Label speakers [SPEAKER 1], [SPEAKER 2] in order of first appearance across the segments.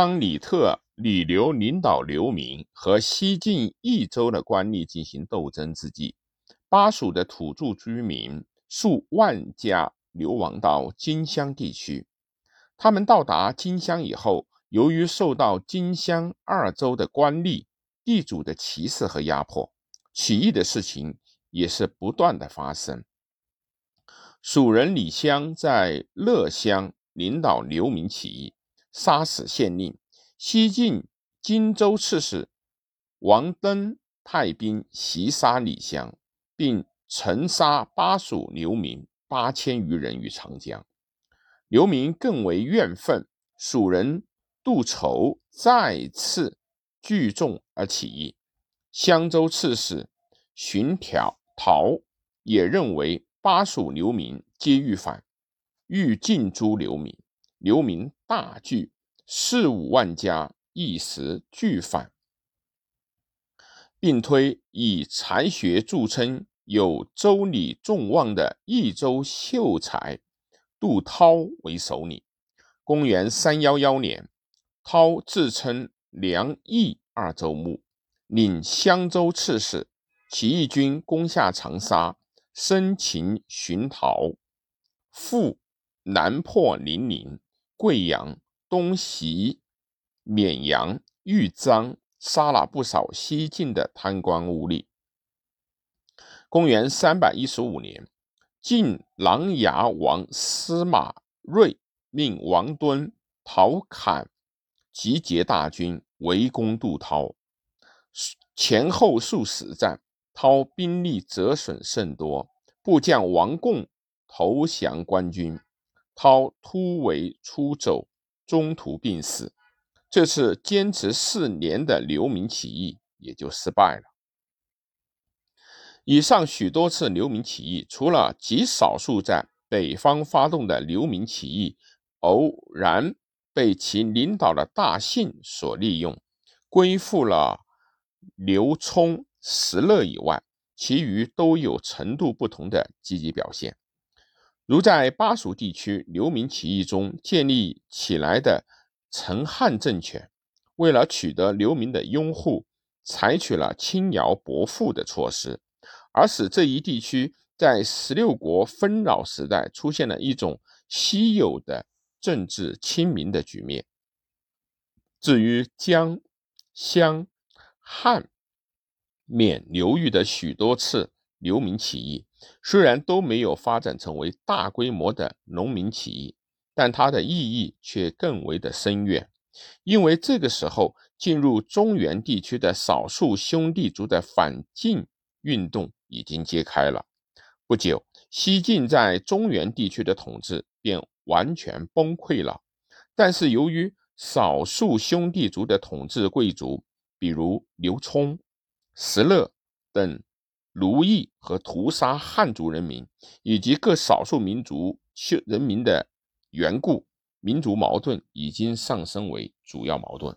[SPEAKER 1] 当李特、李刘领导流民和西晋益州的官吏进行斗争之际，巴蜀的土著居民数万家流亡到荆襄地区。他们到达荆襄以后，由于受到荆襄二州的官吏、地主的歧视和压迫，起义的事情也是不断的发生。蜀人李湘在乐乡领导流民起义。杀死县令，西晋荆州刺史王登派兵袭杀李湘，并沉杀巴蜀流民八千余人于长江。流民更为怨愤，蜀人杜筹再次聚众而起义。襄州刺史荀条陶也认为巴蜀流民皆欲反，欲尽诛流民。流民大惧，四五万家一时俱反，并推以才学著称、有周礼众望的益州秀才杜涛为首领。公元三幺幺年，涛自称梁益二州牧，领襄州刺史。起义军攻下长沙，生擒荀陶，复南破零陵。贵阳、东袭沔阳、豫章，杀了不少西晋的贪官污吏。公元三百一十五年，晋琅琊王司马睿命王敦、陶侃集结大军围攻杜涛，前后数十战，涛兵力折损甚多，部将王贡投降官军。涛突围出走，中途病死。这次坚持四年的流民起义也就失败了。以上许多次流民起义，除了极少数在北方发动的流民起义偶然被其领导的大姓所利用，归附了刘聪、石勒以外，其余都有程度不同的积极表现。如在巴蜀地区流民起义中建立起来的陈汉政权，为了取得流民的拥护，采取了轻徭薄赋的措施，而使这一地区在十六国纷扰时代出现了一种稀有的政治清明的局面。至于江、湘、汉、缅流域的许多次流民起义，虽然都没有发展成为大规模的农民起义，但它的意义却更为的深远。因为这个时候进入中原地区的少数兄弟族的反晋运动已经揭开了。不久，西晋在中原地区的统治便完全崩溃了。但是由于少数兄弟族的统治贵族，比如刘聪、石勒等。奴役和屠杀汉族人民以及各少数民族人民的缘故，民族矛盾已经上升为主要矛盾，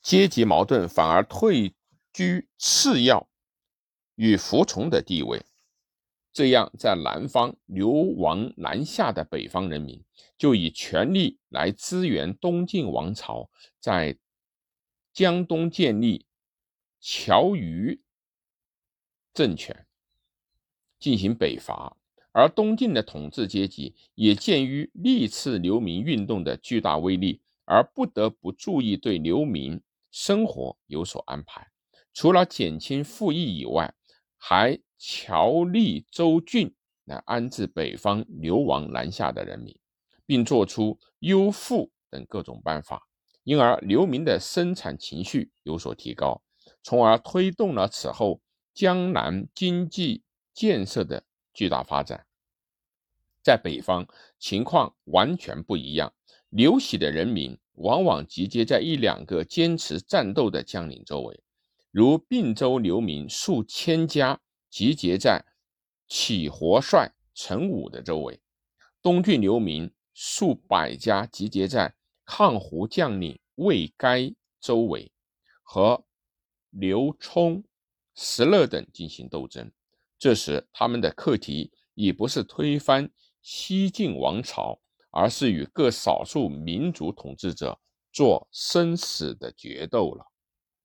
[SPEAKER 1] 阶级矛盾反而退居次要与服从的地位。这样，在南方流亡南下的北方人民，就以权力来支援东晋王朝在江东建立侨余。政权进行北伐，而东晋的统治阶级也鉴于历次流民运动的巨大威力，而不得不注意对流民生活有所安排。除了减轻赋役以外，还侨立州郡来安置北方流亡南下的人民，并做出优赋等各种办法，因而流民的生产情绪有所提高，从而推动了此后。江南经济建设的巨大发展，在北方情况完全不一样。流徙的人民往往集结在一两个坚持战斗的将领周围，如并州流民数千家集结在起活帅陈武的周围，东郡流民数百家集结在抗胡将领魏该周围，和刘冲。石勒等进行斗争，这时他们的课题已不是推翻西晋王朝，而是与各少数民族统治者做生死的决斗了。